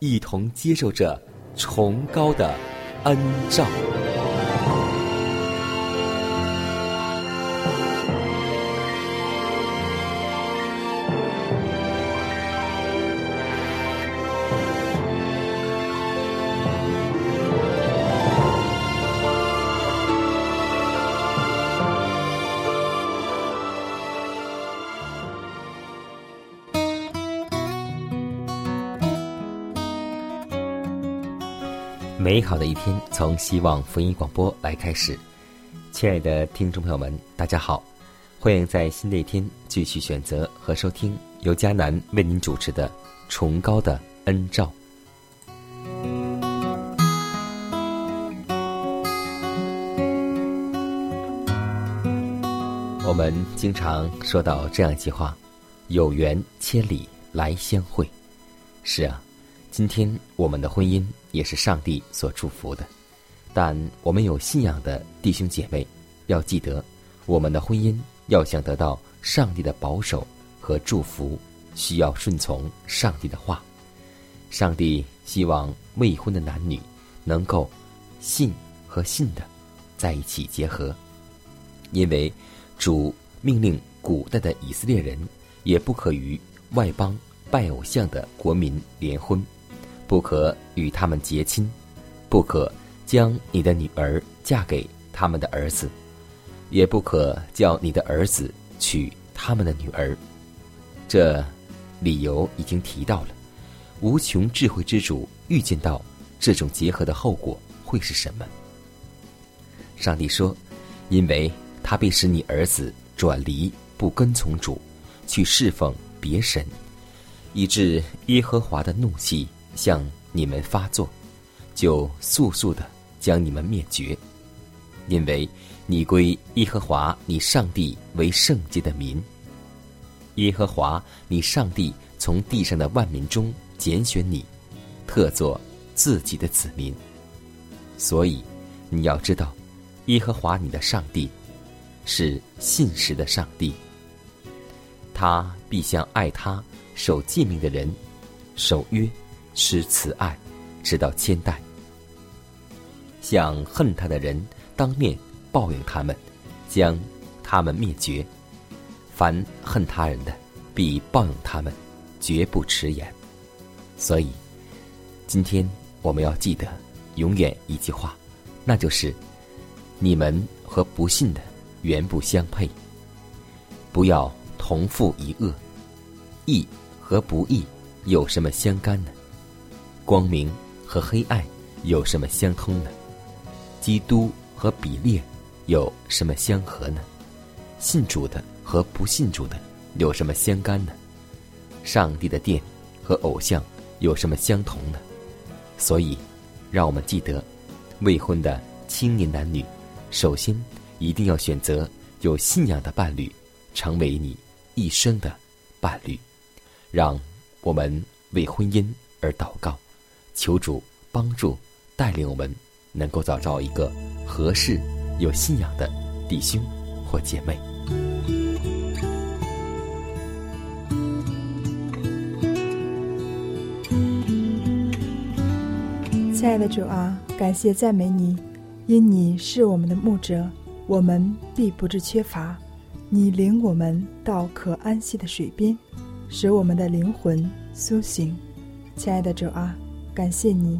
一同接受着崇高的恩照。好的一天从希望福音广播来开始，亲爱的听众朋友们，大家好，欢迎在新的一天继续选择和收听由迦南为您主持的《崇高的恩照》。我们经常说到这样一句话：“有缘千里来相会。”是啊，今天我们的婚姻也是上帝所祝福的。但我们有信仰的弟兄姐妹要记得，我们的婚姻要想得到上帝的保守和祝福，需要顺从上帝的话。上帝希望未婚的男女能够信和信的在一起结合，因为主命令古代的以色列人也不可与外邦拜偶像的国民联婚，不可与他们结亲，不可将你的女儿嫁给他们的儿子，也不可叫你的儿子娶他们的女儿。这理由已经提到了。无穷智慧之主预见到这种结合的后果会是什么？上帝说：“因为他必使你儿子转离，不跟从主，去侍奉别神，以致耶和华的怒气向你们发作，就速速的将你们灭绝。因为你归耶和华你上帝为圣洁的民，耶和华你上帝从地上的万民中。”拣选你，特作自己的子民。所以你要知道，耶和华你的上帝是信实的上帝。他必向爱他、守诫命的人守约，施慈爱，直到千代；向恨他的人当面报应他们，将他们灭绝。凡恨他人的，必报应他们，绝不迟延。所以，今天我们要记得永远一句话，那就是：你们和不信的原不相配。不要同父一恶，义和不义有什么相干呢？光明和黑暗有什么相通呢？基督和比列有什么相合呢？信主的和不信主的有什么相干呢？上帝的殿和偶像。有什么相同呢？所以，让我们记得，未婚的青年男女，首先一定要选择有信仰的伴侣，成为你一生的伴侣。让我们为婚姻而祷告，求主帮助带领我们，能够找到一个合适、有信仰的弟兄或姐妹。亲爱的主啊，感谢赞美你，因你是我们的牧者，我们必不致缺乏。你领我们到可安息的水边，使我们的灵魂苏醒。亲爱的主啊，感谢你，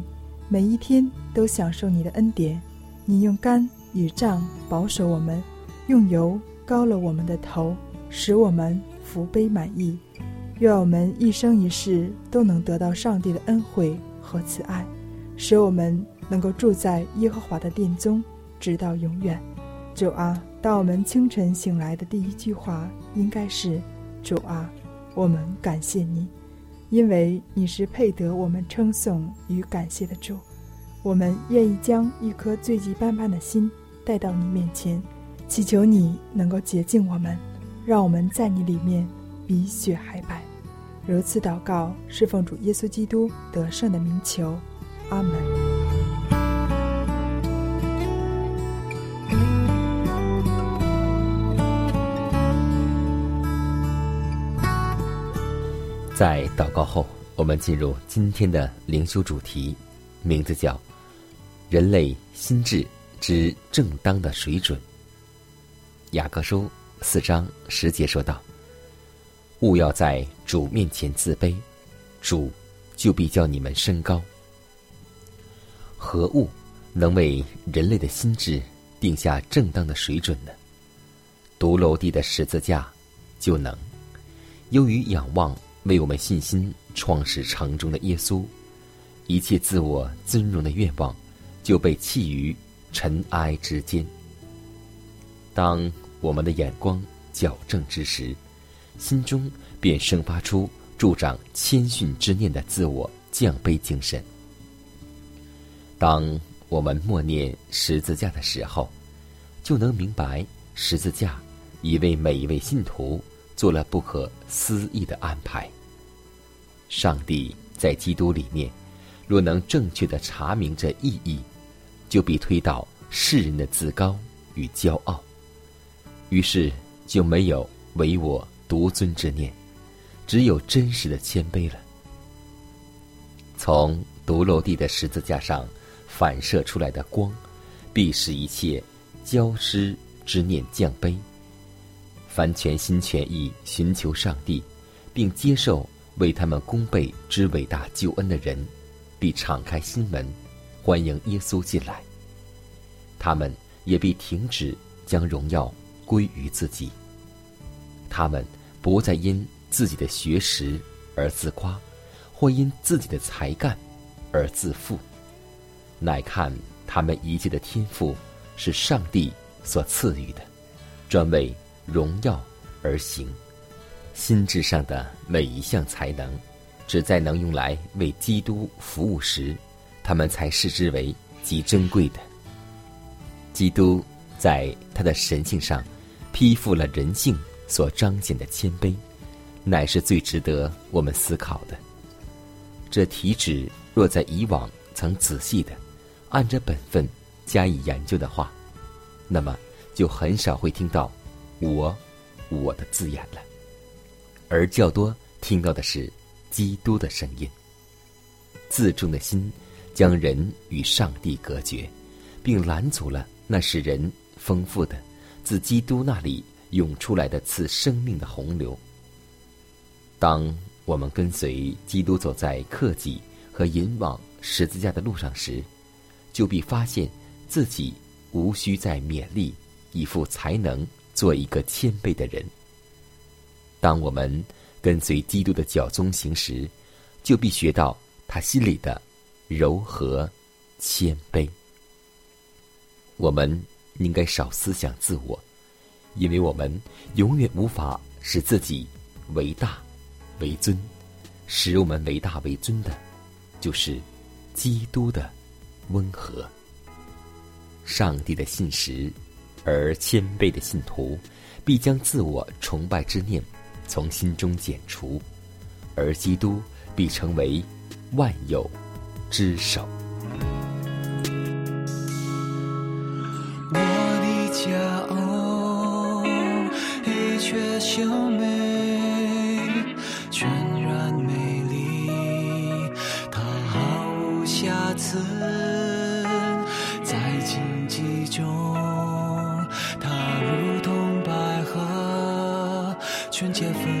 每一天都享受你的恩典。你用肝与杖保守我们，用油膏了我们的头，使我们福杯满溢。愿我们一生一世都能得到上帝的恩惠和慈爱，使我们能够住在耶和华的殿中，直到永远。主啊，当我们清晨醒来的第一句话应该是：“主啊，我们感谢你，因为你是配得我们称颂与感谢的主。我们愿意将一颗罪迹斑斑的心带到你面前，祈求你能够洁净我们，让我们在你里面比雪还白。”如此祷告，侍奉主耶稣基督得胜的名求，阿门。在祷告后，我们进入今天的灵修主题，名字叫“人类心智之正当的水准”。雅各书四章十节说道。勿要在主面前自卑，主就必叫你们升高。何物能为人类的心智定下正当的水准呢？独楼地的十字架就能。由于仰望为我们信心创始成终的耶稣，一切自我尊荣的愿望就被弃于尘埃之间。当我们的眼光矫正之时。心中便生发出助长谦逊之念的自我降卑精神。当我们默念十字架的时候，就能明白十字架已为每一位信徒做了不可思议的安排。上帝在基督里面，若能正确的查明这意义，就必推倒世人的自高与骄傲，于是就没有唯我。独尊之念，只有真实的谦卑了。从独楼地的十字架上反射出来的光，必使一切骄失之念降卑。凡全心全意寻求上帝，并接受为他们功倍之伟大救恩的人，必敞开心门，欢迎耶稣进来。他们也必停止将荣耀归于自己。他们。不再因自己的学识而自夸，或因自己的才干而自负，乃看他们一切的天赋是上帝所赐予的，专为荣耀而行。心智上的每一项才能，只在能用来为基督服务时，他们才视之为极珍贵的。基督在他的神性上披覆了人性。所彰显的谦卑，乃是最值得我们思考的。这体旨若在以往曾仔细的按着本分加以研究的话，那么就很少会听到“我”“我的”字眼了，而较多听到的是基督的声音。自重的心将人与上帝隔绝，并拦阻了那使人丰富的自基督那里。涌出来的赐生命的洪流。当我们跟随基督走在克己和引往十字架的路上时，就必发现自己无需再勉励以赴才能做一个谦卑的人。当我们跟随基督的脚踪行时，就必学到他心里的柔和谦卑。我们应该少思想自我。因为我们永远无法使自己为大为尊，使我们为大为尊的，就是基督的温和。上帝的信实而谦卑的信徒，必将自我崇拜之念从心中剪除，而基督必成为万有之首。秀美，全然美丽，它毫无瑕疵，在荆棘中，纯洁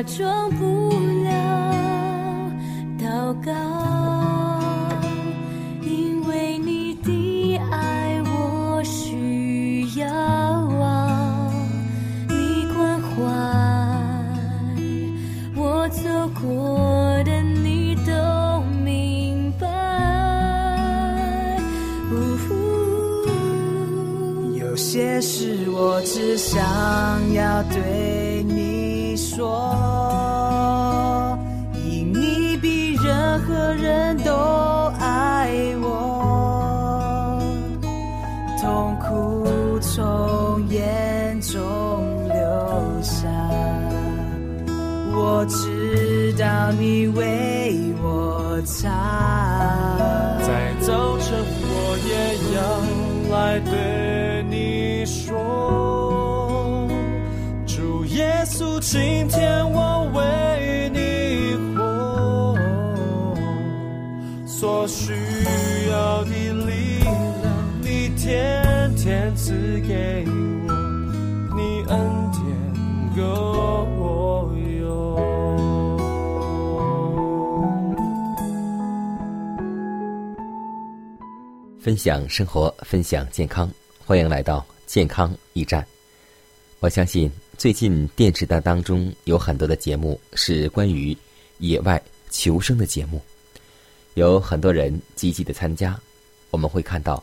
假装分享生活，分享健康，欢迎来到健康驿站。我相信最近电视的当中有很多的节目是关于野外求生的节目，有很多人积极的参加。我们会看到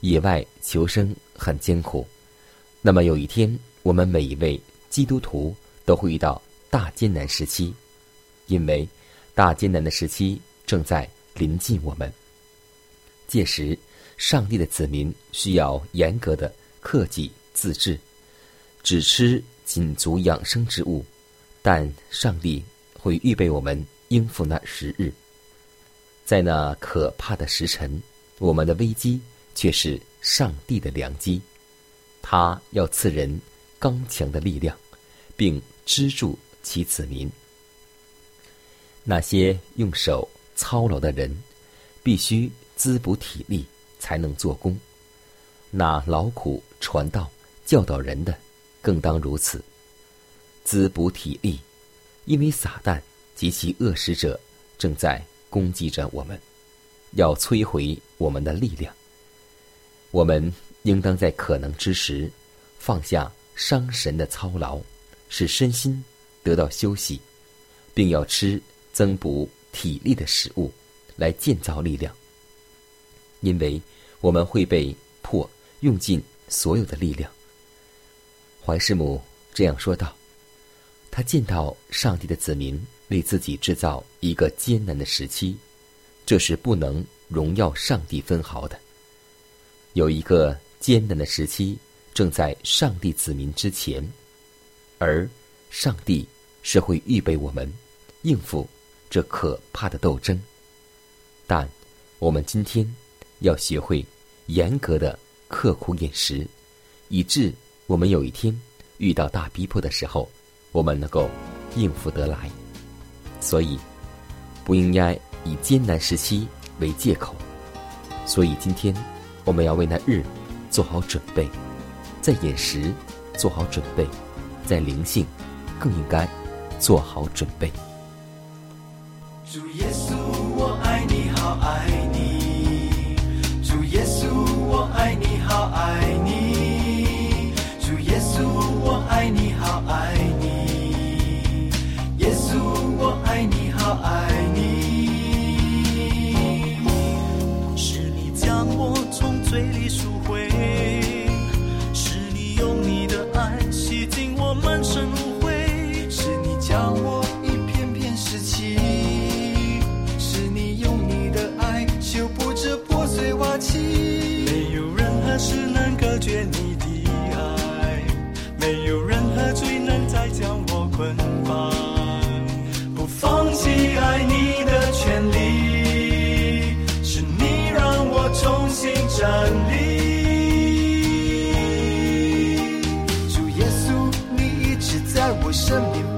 野外求生很艰苦，那么有一天，我们每一位基督徒都会遇到大艰难时期，因为大艰难的时期正在临近我们。届时，上帝的子民需要严格的克己自制，只吃仅足养生之物，但上帝会预备我们应付那时日。在那可怕的时辰，我们的危机却是上帝的良机，他要赐人刚强的力量，并支助其子民。那些用手操劳的人，必须滋补体力才能做工；那劳苦传道、教导人的，更当如此。滋补体力，因为撒旦及其恶使者正在攻击着我们，要摧毁我们的力量。我们应当在可能之时，放下伤神的操劳，使身心得到休息，并要吃增补体力的食物，来建造力量。因为我们会被迫用尽所有的力量。怀师母这样说道：“他见到上帝的子民为自己制造一个艰难的时期，这是不能荣耀上帝分毫的。有一个艰难的时期正在上帝子民之前，而上帝是会预备我们应付这可怕的斗争。但我们今天。”要学会严格的刻苦饮食，以致我们有一天遇到大逼迫的时候，我们能够应付得来。所以，不应该以艰难时期为借口。所以，今天我们要为那日做好准备，在饮食做好准备，在灵性更应该做好准备。主耶稣，我爱你好爱你。身边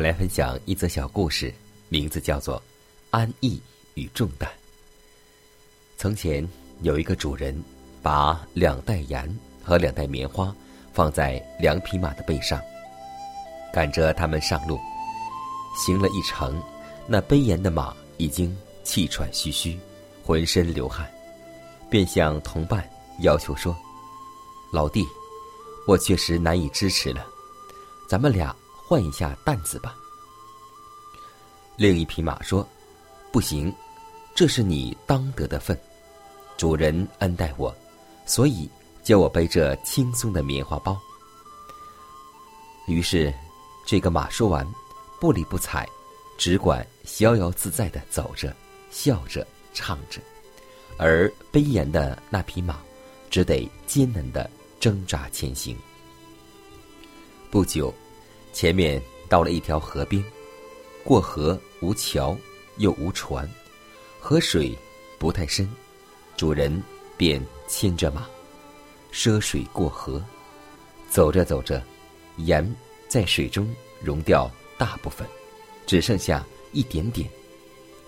来分享一则小故事，名字叫做《安逸与重担》。从前有一个主人，把两袋盐和两袋棉花放在两匹马的背上，赶着他们上路。行了一程，那背盐的马已经气喘吁吁，浑身流汗，便向同伴要求说：“老弟，我确实难以支持了，咱们俩换一下担子吧。”另一匹马说：“不行，这是你当得的份。主人恩待我，所以叫我背这轻松的棉花包。”于是，这个马说完。不理不睬，只管逍遥自在的走着，笑着，唱着，而悲颜的那匹马，只得艰难的挣扎前行。不久，前面到了一条河边，过河无桥，又无船，河水不太深，主人便牵着马，涉水过河。走着走着，盐在水中溶掉。大部分只剩下一点点，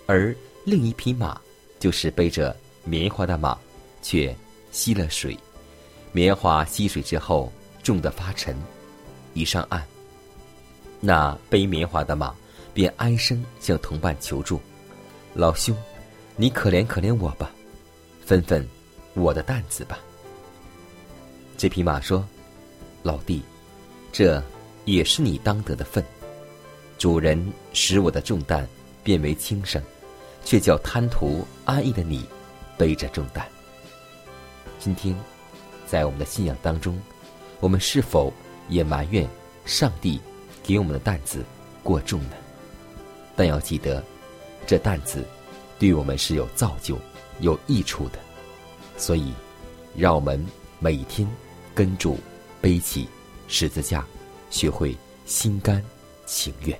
而另一匹马就是背着棉花的马，却吸了水。棉花吸水之后重得发沉，一上岸，那背棉花的马便哀声向同伴求助：“老兄，你可怜可怜我吧，分分我的担子吧。”这匹马说：“老弟，这也是你当得的份。”主人使我的重担变为轻省，却叫贪图安逸的你背着重担。今天，在我们的信仰当中，我们是否也埋怨上帝给我们的担子过重呢？但要记得，这担子对我们是有造就、有益处的。所以，让我们每天跟主背起十字架，学会心甘情愿。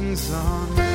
sing song.